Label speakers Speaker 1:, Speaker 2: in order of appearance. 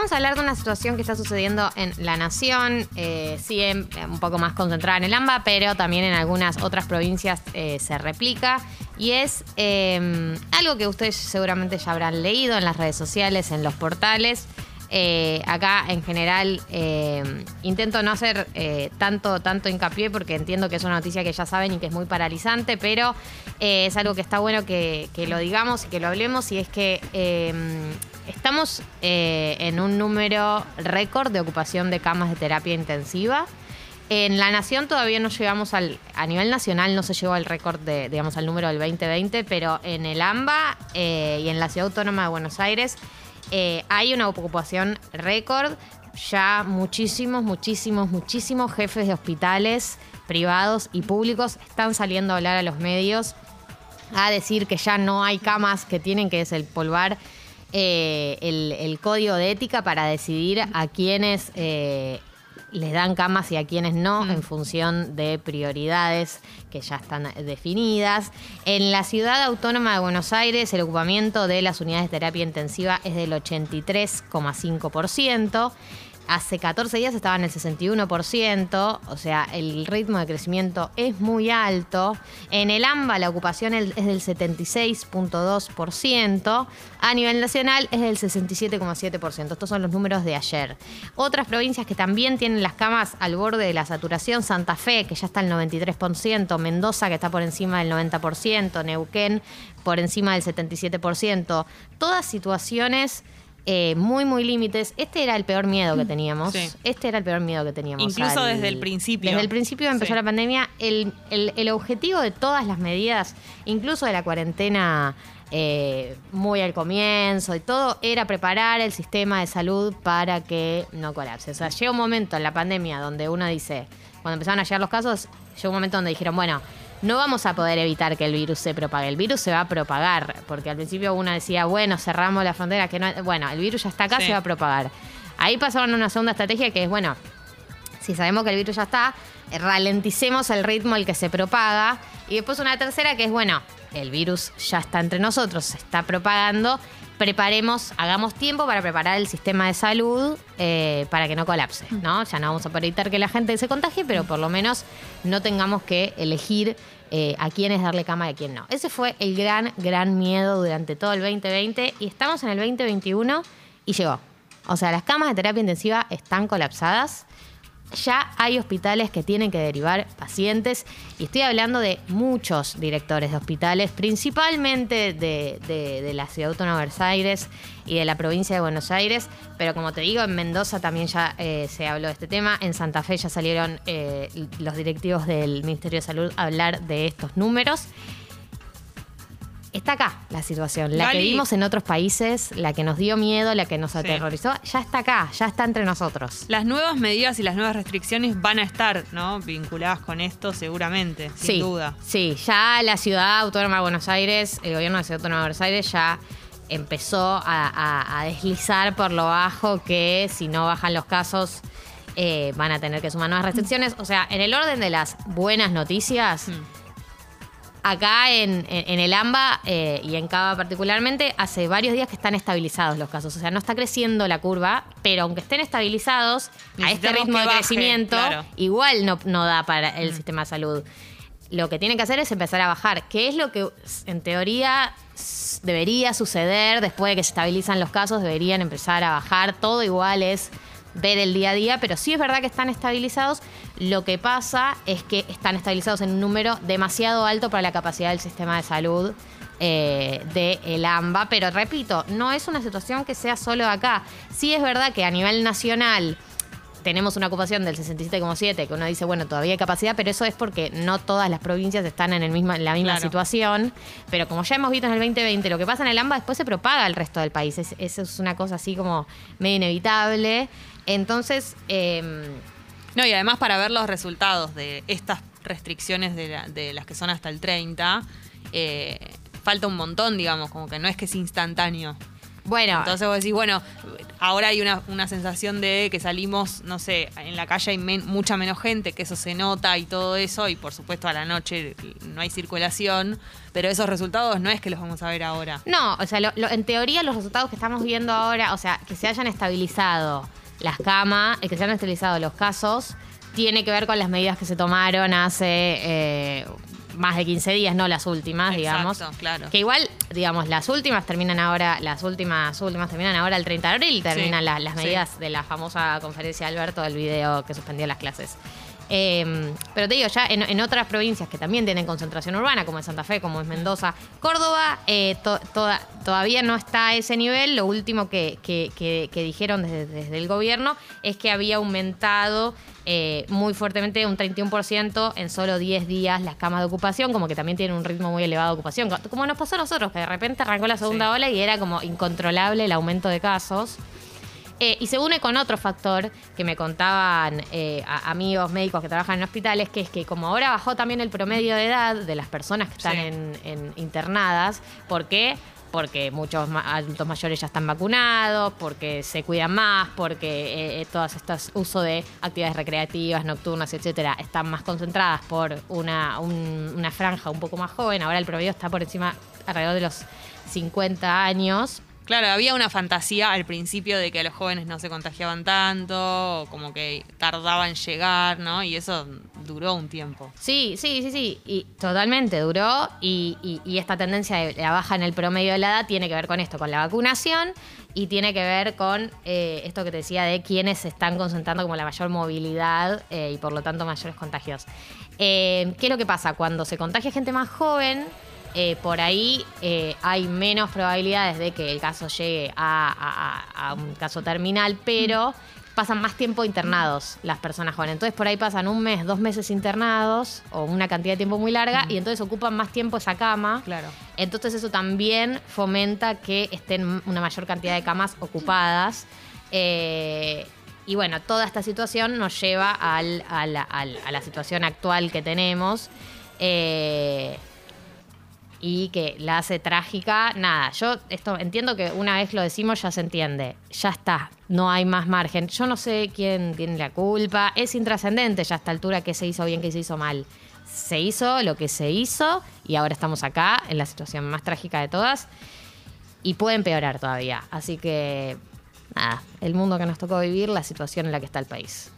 Speaker 1: vamos a hablar de una situación que está sucediendo en la nación, eh, sí, en- un poco más concentrada en el AMBA, pero también en algunas otras provincias eh, se replica. Y es eh, algo que ustedes seguramente ya habrán leído en las redes sociales, en los portales. Eh, acá en general eh, intento no hacer tanto, tanto hincapié porque entiendo que es una noticia que ya saben y que es muy paralizante, pero es algo que está bueno que, lo digamos y que lo hablemos y es que eh, en un número récord de ocupación de camas de terapia intensiva. En la nación todavía no llegamos al, a nivel nacional no se llegó al récord de, digamos, al número del 2020, pero en el AMBA eh, y en la Ciudad Autónoma de Buenos Aires eh, hay una ocupación récord. Ya muchísimos, muchísimos, muchísimos jefes de hospitales privados y públicos están saliendo a hablar a los medios a decir que ya no hay camas que tienen que desempolvar eh, el, el código de ética para decidir a quiénes eh, les dan camas y a quienes no en función de prioridades que ya están definidas. En la ciudad autónoma de Buenos Aires el ocupamiento de las unidades de terapia intensiva es del 83,5%. Hace 14 días estaba en el 61%, o sea, el ritmo de crecimiento es muy alto. En el AMBA la ocupación es del 76.2%, a nivel nacional es del 67.7%. Estos son los números de ayer. Otras provincias que también tienen las camas al borde de la saturación, Santa Fe, que ya está al 93%, Mendoza, que está por encima del 90%, Neuquén, por encima del 77%. Todas situaciones eh, muy, muy límites. Este era el peor miedo que teníamos.
Speaker 2: Sí.
Speaker 1: Este era el peor miedo que teníamos.
Speaker 2: Incluso desde el principio.
Speaker 1: Desde el principio
Speaker 2: Sí.
Speaker 1: la pandemia, el, el- el objetivo de todas las medidas, incluso de la cuarentena eh, muy al comienzo y todo, era preparar el sistema de salud para que no colapse. O sea, llega un momento en la pandemia donde uno dice, cuando empezaron a llegar los casos, llegó un momento donde dijeron, bueno, no vamos a poder evitar que el virus se propague. El virus se va a propagar, porque al principio uno decía, bueno, cerramos la frontera, que no, bueno, el virus ya está acá,
Speaker 2: Sí.
Speaker 1: se va a propagar. Ahí pasaron una segunda estrategia que es, bueno, si sabemos que el virus ya está, ralenticemos el ritmo al que se propaga. Y después una tercera que es, bueno, el virus ya está entre nosotros, se está propagando, preparemos, hagamos tiempo para preparar el sistema de salud eh, para que no colapse, ¿no? Ya no vamos a poder evitar que la gente se contagie, pero por lo menos no tengamos que elegir eh, a quiénes darle cama y a quién no. Ese fue el gran, gran miedo durante todo el 2020 y estamos en el 2021 y llegó. O sea, las camas de terapia intensiva están colapsadas. Ya hay hospitales que tienen que derivar pacientes y estoy hablando de muchos directores de hospitales, principalmente de, la Ciudad Autónoma de Buenos Aires y de la provincia de Buenos Aires, pero como te digo, en Mendoza también ya eh, se habló de este tema, en Santa Fe ya salieron eh, los directivos del Ministerio de Salud a hablar de estos números. Está acá la situación, la que vimos en otros países, la que nos dio miedo, la que nos
Speaker 2: Sí.
Speaker 1: aterrorizó, ya está acá, ya está entre nosotros.
Speaker 2: Las nuevas medidas y las nuevas restricciones van a estar, ¿no? Vinculadas con esto seguramente, sin
Speaker 1: sí,
Speaker 2: duda.
Speaker 1: Sí, ya la ciudad autónoma de Buenos Aires, el gobierno de la ciudad autónoma de Buenos Aires ya empezó a, a- a deslizar por lo bajo que si no bajan los casos eh, van a tener que sumar nuevas restricciones. O sea, en el orden de las buenas noticias,
Speaker 2: Mm.
Speaker 1: Acá en, el AMBA eh, y en Cava particularmente, hace varios días que están estabilizados los casos. O sea, no está creciendo la curva, pero aunque estén estabilizados, a este ritmo de
Speaker 2: baje,
Speaker 1: crecimiento,
Speaker 2: claro.
Speaker 1: igual no, no da para el sistema de salud. Lo que tienen que hacer es empezar a bajar, que es lo que en teoría debería suceder después de que se estabilizan los casos, deberían empezar a bajar, todo igual es ver el día a día, pero sí es verdad que están estabilizados. Lo que pasa es que están estabilizados en un número demasiado alto para la capacidad del sistema de salud eh, de el AMBA, pero repito, no es una situación que sea solo acá. Sí es verdad que a nivel nacional tenemos una ocupación del 67,7, que uno dice, bueno, todavía hay capacidad, pero eso es porque no todas las provincias están en, el misma, en la misma
Speaker 2: Claro.
Speaker 1: situación. Pero como ya hemos visto en el 2020, lo que pasa en el AMBA después se propaga al resto del país. Es- Eso es una cosa así como medio inevitable. Entonces, eh,
Speaker 2: No, y además para ver los resultados de estas restricciones de, la- de las que son hasta el 30, eh, falta un montón, digamos, como que no es que es instantáneo.
Speaker 1: Bueno,
Speaker 2: Entonces vos decís, bueno, ahora hay una, una sensación de que salimos, no sé, en la calle hay men- mucha menos gente, que eso se nota y todo eso, y por supuesto a la noche no hay circulación, pero esos resultados no es que los vamos a ver ahora.
Speaker 1: No, o sea, lo- lo- en teoría los resultados que estamos viendo ahora, o sea, que se hayan estabilizado las camas, eh, que se hayan estabilizado los casos, tiene que ver con las medidas que se tomaron hace eh, más de 15 días, no las últimas,
Speaker 2: Exacto,
Speaker 1: digamos.
Speaker 2: claro.
Speaker 1: Que igual, digamos, las últimas terminan ahora, las últimas últimas terminan ahora el 30 de abril, terminan
Speaker 2: Sí,
Speaker 1: la- las
Speaker 2: sí.
Speaker 1: medidas de la famosa conferencia de Alberto del video que suspendió las clases. Eh, pero te digo, ya en, en otras provincias que también tienen concentración urbana, como es Santa Fe, como es Mendoza, Córdoba, eh, to- toda- todavía no está a ese nivel. Lo último que, que- que- que dijeron desde, desde el gobierno es que había aumentado eh, muy fuertemente, un 31% en solo 10 días las camas de ocupación, como que también tienen un ritmo muy elevado de ocupación, co- como nos pasó a nosotros, que de repente arrancó la segunda
Speaker 2: Sí.
Speaker 1: ola y era como incontrolable el aumento de casos. Eh, y se une con otro factor que me contaban eh, a- amigos médicos que trabajan en hospitales, que es que como ahora bajó también el promedio de edad de las personas que están
Speaker 2: Sí.
Speaker 1: en, en internadas, ¿por qué? Porque muchos adultos mayores ya están vacunados, porque se cuidan más, porque eh, eh, todas estas uso de actividades recreativas, nocturnas, etcétera, están más concentradas por una, un- una franja un poco más joven. Ahora el promedio está por encima, alrededor de los 50 años.
Speaker 2: Claro, había una fantasía al principio de que los jóvenes no se contagiaban tanto, como que tardaban en llegar, ¿no? Y eso duró un tiempo.
Speaker 1: Sí, sí, sí, sí, y totalmente duró y esta tendencia de la baja en el promedio de la edad tiene que ver con esto, con la vacunación y tiene que ver con eh, esto que te decía de quienes se están concentrando como la mayor movilidad eh, y por lo tanto mayores contagios. Eh, ¿Qué es lo que pasa? Cuando se contagia gente más joven, eh, por ahí eh, hay menos probabilidades de que el caso llegue a, a- a- a un caso terminal, pero pasan más tiempo internados las personas jóvenes. Entonces por ahí pasan un mes, dos meses internados o una cantidad de tiempo muy larga y entonces ocupan más tiempo esa cama.
Speaker 2: Claro.
Speaker 1: Entonces eso también fomenta que estén una mayor cantidad de camas ocupadas. Eh, y bueno, toda esta situación nos lleva al- a, la, al- a la situación actual que tenemos. eh, y que la hace trágica. Nada, yo esto entiendo que una vez lo decimos ya se entiende. Ya está, no hay más margen. Yo no sé quién tiene la culpa. Es intrascendente ya a esta altura qué se hizo bien, qué se hizo mal. Se hizo lo que se hizo y ahora estamos acá en la situación más trágica de todas y puede empeorar todavía. Así que, nada, el mundo que nos tocó vivir, la situación en la que está el país.